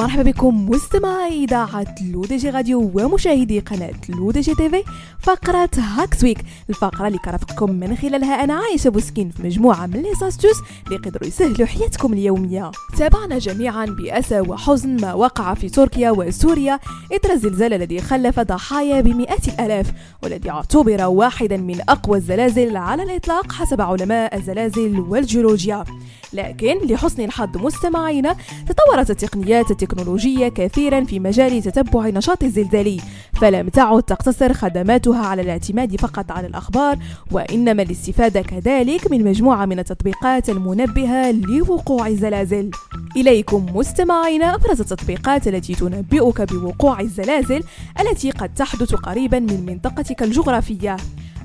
مرحبا بكم مستمعي إذاعة L'ODJ Radio ومشاهدي قناة L'ODJ TV. فقرة Hacks Week الفقرة اللي كرفقكم من خلالها أنا عايشة بوسكين في مجموعة من les astuces اللي يقدروا يسهلوا حياتكم اليومية. تابعنا جميعا بأسى وحزن ما وقع في تركيا وسوريا. إثر الزلزال الذي خلف ضحايا بمئات الآلاف والذي اعتبر واحدا من أقوى الزلازل على الإطلاق حسب علماء الزلازل والجيولوجيا. لكن لحسن الحظ مستمعينا تطورت التقنيات التكنولوجية كثيرا في مجال تتبع النشاط الزلزالي فلم تعد تقتصر خدماتها على الاعتماد فقط على الأخبار وإنما الاستفادة كذلك من مجموعة من التطبيقات المنبهة لوقوع الزلازل. إليكم مستمعينا أبرز التطبيقات التي تنبئك بوقوع الزلازل التي قد تحدث قريبا من منطقتك الجغرافية.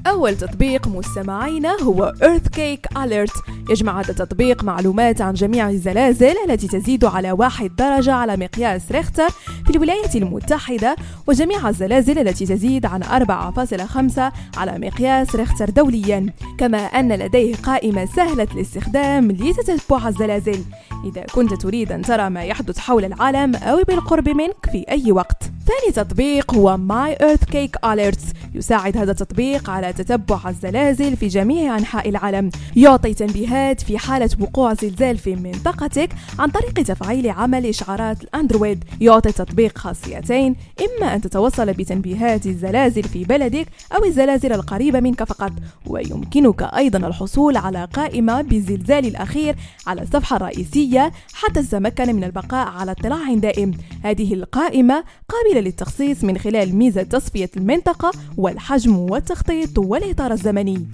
أول تطبيق مستمعينا هو Earthquake Alert. يجمع هذا التطبيق معلومات عن جميع الزلازل التي تزيد على واحد درجة على مقياس ريختر في الولايات المتحدة وجميع الزلازل التي تزيد عن 4.5 على مقياس ريختر دوليا. كما أن لديه قائمة سهلة الاستخدام لتتبع الزلازل. إذا كنت تريد أن ترى ما يحدث حول العالم أو بالقرب منك في أي وقت. ثاني تطبيق هو My Earthquake Alerts. يساعد هذا التطبيق على تتبع الزلازل في جميع أنحاء العالم. يعطي تنبيهات في حالة وقوع زلزال في منطقتك عن طريق تفعيل عمل إشعارات الأندرويد. يعطي التطبيق خاصيتين إما أن تتوصل بتنبيهات الزلازل في بلدك أو الزلازل القريبة منك فقط. ويمكنك أيضا الحصول على قائمة بالزلزال الأخير على الصفحة الرئيسية حتى تتمكن من البقاء على اطلاع دائم. هذه القائمة قابلة للتخصيص من خلال ميزة تصفية المنطقة والحجم والتخطيط والإطار الزمني.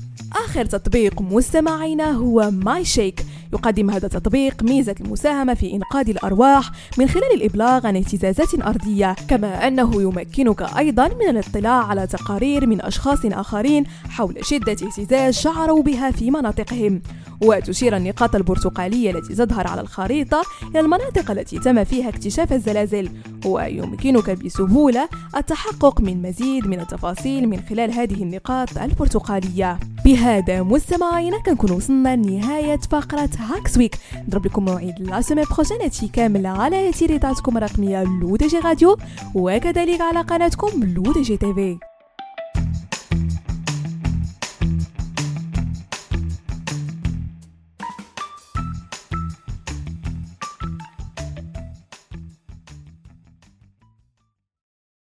آخر تطبيق مستمعينا هو ماي شيك يقدم هذا التطبيق ميزة المساهمة في إنقاذ الأرواح من خلال الإبلاغ عن اهتزازات أرضية كما أنه يمكنك أيضا من الاطلاع على تقارير من أشخاص آخرين حول شدة اهتزاز شعروا بها في مناطقهم. وتشير النقاط البرتقالية التي تظهر على الخريطة إلى المناطق التي تم فيها اكتشاف الزلازل. ويمكنك بسهولة التحقق من مزيد من التفاصيل من خلال هذه النقاط البرتقالية. بهذا مستمعينا كنكون وصلنا لنهاية فقرة Hacks Week نضرب لكم موعد la semaine prochaine هادشي كامل على إذاعتكم الرقمية L'ODJ Radio وكذلك على قناتكم L'ODJ TV.